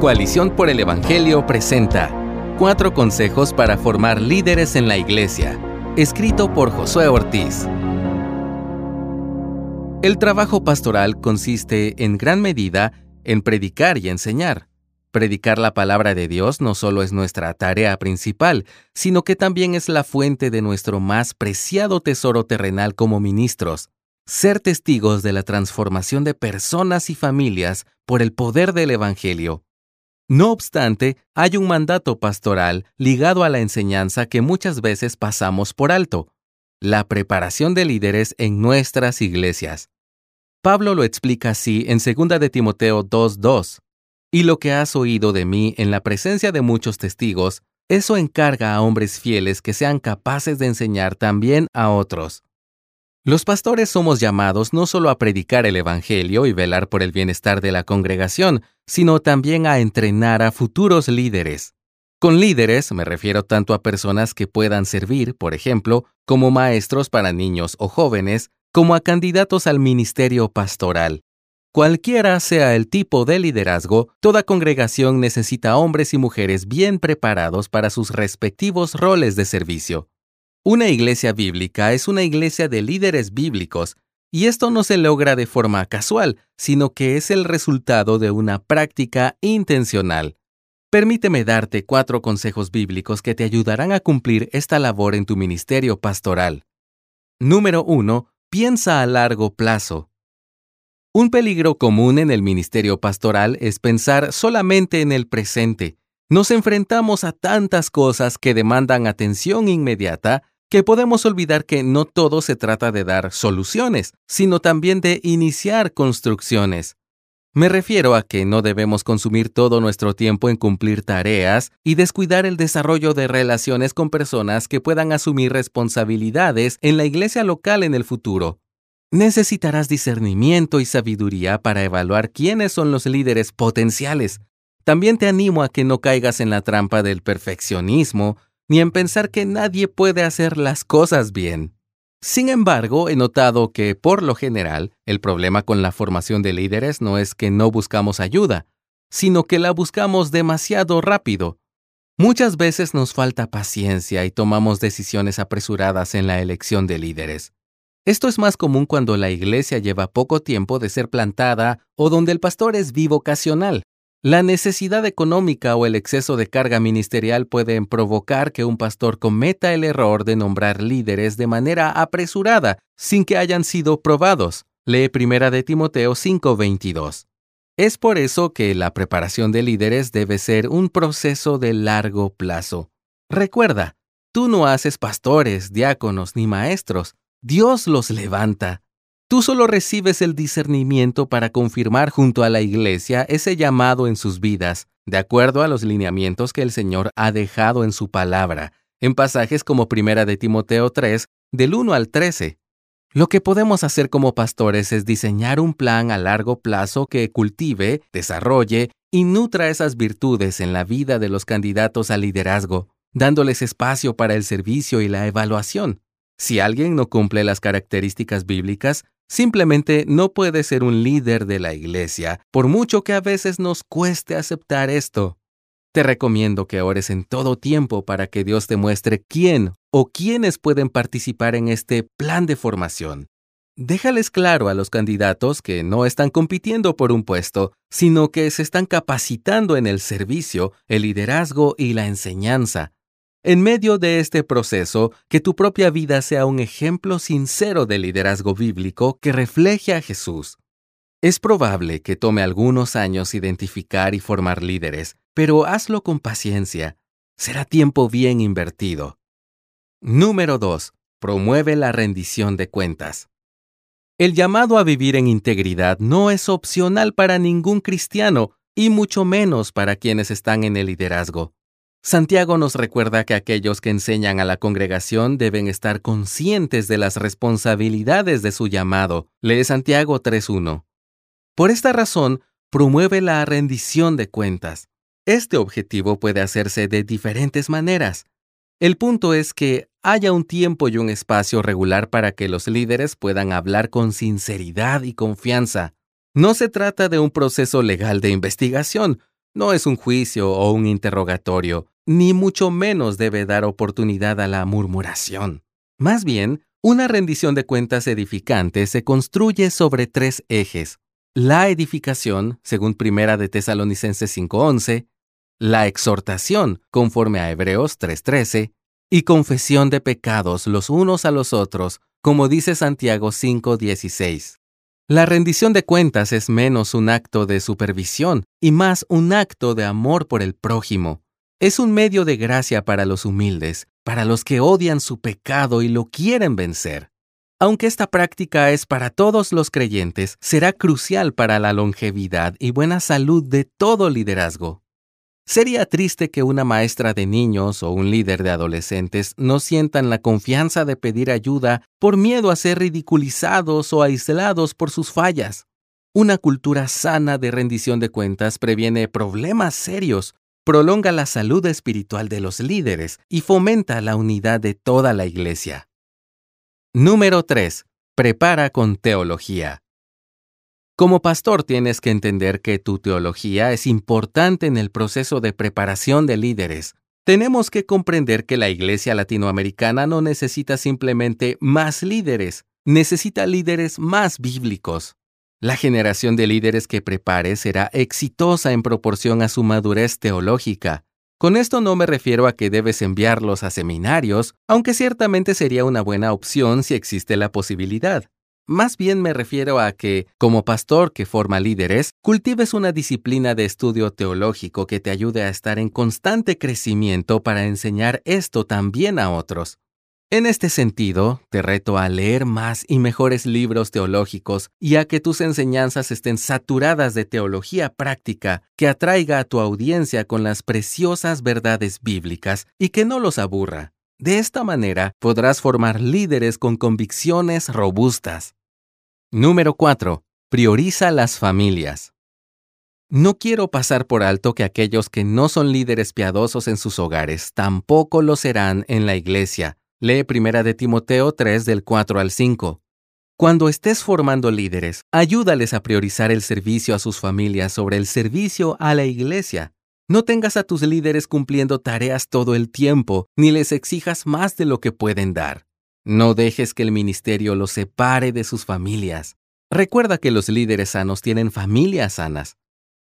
Coalición por el Evangelio presenta Cuatro consejos para formar líderes en la iglesia, escrito por Josué Ortiz. El trabajo pastoral consiste en gran medida en predicar y enseñar. Predicar la palabra de Dios no solo es nuestra tarea principal, sino que también es la fuente de nuestro más preciado tesoro terrenal como ministros. Ser testigos de la transformación de personas y familias por el poder del Evangelio. No obstante, hay un mandato pastoral ligado a la enseñanza que muchas veces pasamos por alto, la preparación de líderes en nuestras iglesias. Pablo lo explica así en 2 de Timoteo 2.2. Y lo que has oído de mí en la presencia de muchos testigos, eso encarga a hombres fieles que sean capaces de enseñar también a otros. Los pastores somos llamados no solo a predicar el Evangelio y velar por el bienestar de la congregación, sino también a entrenar a futuros líderes. Con líderes me refiero tanto a personas que puedan servir, por ejemplo, como maestros para niños o jóvenes, como a candidatos al ministerio pastoral. Cualquiera sea el tipo de liderazgo, toda congregación necesita hombres y mujeres bien preparados para sus respectivos roles de servicio. Una iglesia bíblica es una iglesia de líderes bíblicos, y esto no se logra de forma casual, sino que es el resultado de una práctica intencional. Permíteme darte cuatro consejos bíblicos que te ayudarán a cumplir esta labor en tu ministerio pastoral. Número 1. Piensa a largo plazo. Un peligro común en el ministerio pastoral es pensar solamente en el presente. Nos enfrentamos a tantas cosas que demandan atención inmediata que podemos olvidar que no todo se trata de dar soluciones, sino también de iniciar construcciones. Me refiero a que no debemos consumir todo nuestro tiempo en cumplir tareas y descuidar el desarrollo de relaciones con personas que puedan asumir responsabilidades en la iglesia local en el futuro. Necesitarás discernimiento y sabiduría para evaluar quiénes son los líderes potenciales. También te animo a que no caigas en la trampa del perfeccionismo ni en pensar que nadie puede hacer las cosas bien. Sin embargo, he notado que, por lo general, el problema con la formación de líderes no es que no buscamos ayuda, sino que la buscamos demasiado rápido. Muchas veces nos falta paciencia y tomamos decisiones apresuradas en la elección de líderes. Esto es más común cuando la iglesia lleva poco tiempo de ser plantada o donde el pastor es bivocacional. La necesidad económica o el exceso de carga ministerial pueden provocar que un pastor cometa el error de nombrar líderes de manera apresurada, sin que hayan sido probados. Lee Primera de Timoteo 5:22. Es por eso que la preparación de líderes debe ser un proceso de largo plazo. Recuerda, tú no haces pastores, diáconos ni maestros, Dios los levanta. Tú solo recibes el discernimiento para confirmar junto a la Iglesia ese llamado en sus vidas, de acuerdo a los lineamientos que el Señor ha dejado en su palabra, en pasajes como Primera de Timoteo 3, del 1 al 13. Lo que podemos hacer como pastores es diseñar un plan a largo plazo que cultive, desarrolle y nutra esas virtudes en la vida de los candidatos al liderazgo, dándoles espacio para el servicio y la evaluación. Si alguien no cumple las características bíblicas, Simplemente no puede ser un líder de la iglesia, por mucho que a veces nos cueste aceptar esto. Te recomiendo que ores en todo tiempo para que Dios te muestre quién o quiénes pueden participar en este plan de formación. Déjales claro a los candidatos que no están compitiendo por un puesto, sino que se están capacitando en el servicio, el liderazgo y la enseñanza, en medio de este proceso, que tu propia vida sea un ejemplo sincero de liderazgo bíblico que refleje a Jesús. Es probable que tome algunos años identificar y formar líderes, pero hazlo con paciencia. Será tiempo bien invertido. Número 2. Promueve la rendición de cuentas. El llamado a vivir en integridad no es opcional para ningún cristiano, y mucho menos para quienes están en el liderazgo. Santiago nos recuerda que aquellos que enseñan a la congregación deben estar conscientes de las responsabilidades de su llamado. Lee Santiago 3.1. Por esta razón, promueve la rendición de cuentas. Este objetivo puede hacerse de diferentes maneras. El punto es que haya un tiempo y un espacio regular para que los líderes puedan hablar con sinceridad y confianza. No se trata de un proceso legal de investigación, No es un juicio o un interrogatorio, ni mucho menos debe dar oportunidad a la murmuración. Más bien, una rendición de cuentas edificante se construye sobre tres ejes. La edificación, según Primera de Tesalonicenses 5:11, la exhortación, conforme a Hebreos 3:13, y confesión de pecados los unos a los otros, como dice Santiago 5:16. La rendición de cuentas es menos un acto de supervisión y más un acto de amor por el prójimo. Es un medio de gracia para los humildes, para los que odian su pecado y lo quieren vencer. Aunque esta práctica es para todos los creyentes, será crucial para la longevidad y buena salud de todo liderazgo. Sería triste que una maestra de niños o un líder de adolescentes no sientan la confianza de pedir ayuda por miedo a ser ridiculizados o aislados por sus fallas. Una cultura sana de rendición de cuentas previene problemas serios prolonga la salud espiritual de los líderes y fomenta la unidad de toda la iglesia. Número 3. Prepara con teología. Como pastor tienes que entender que tu teología es importante en el proceso de preparación de líderes. Tenemos que comprender que la iglesia latinoamericana no necesita simplemente más líderes, necesita líderes más bíblicos. La generación de líderes que prepare será exitosa en proporción a su madurez teológica. Con esto no me refiero a que debes enviarlos a seminarios, aunque ciertamente sería una buena opción si existe la posibilidad. Más bien me refiero a que, como pastor que forma líderes, cultives una disciplina de estudio teológico que te ayude a estar en constante crecimiento para enseñar esto también a otros. En este sentido, te reto a leer más y mejores libros teológicos y a que tus enseñanzas estén saturadas de teología práctica que atraiga a tu audiencia con las preciosas verdades bíblicas y que no los aburra. De esta manera podrás formar líderes con convicciones robustas. Número 4. Prioriza las familias. No quiero pasar por alto que aquellos que no son líderes piadosos en sus hogares tampoco lo serán en la iglesia Lee Primera de Timoteo 3 del 4 al 5. Cuando estés formando líderes, ayúdales a priorizar el servicio a sus familias sobre el servicio a la iglesia. No tengas a tus líderes cumpliendo tareas todo el tiempo, ni les exijas más de lo que pueden dar. No dejes que el ministerio los separe de sus familias. Recuerda que los líderes sanos tienen familias sanas.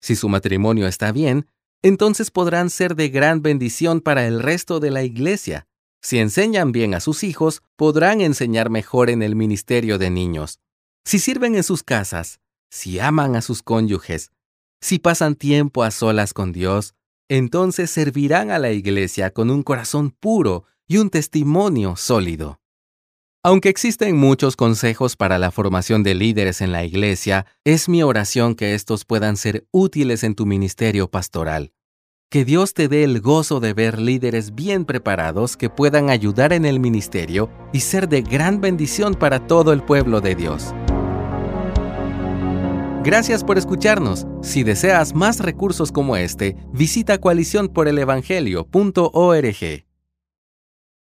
Si su matrimonio está bien, entonces podrán ser de gran bendición para el resto de la iglesia. Si enseñan bien a sus hijos, podrán enseñar mejor en el ministerio de niños. Si sirven en sus casas, si aman a sus cónyuges, si pasan tiempo a solas con Dios, entonces servirán a la iglesia con un corazón puro y un testimonio sólido. Aunque existen muchos consejos para la formación de líderes en la iglesia, es mi oración que estos puedan ser útiles en tu ministerio pastoral. Que Dios te dé el gozo de ver líderes bien preparados que puedan ayudar en el ministerio y ser de gran bendición para todo el pueblo de Dios. Gracias por escucharnos. Si deseas más recursos como este, visita coaliciónporelevangelio.org.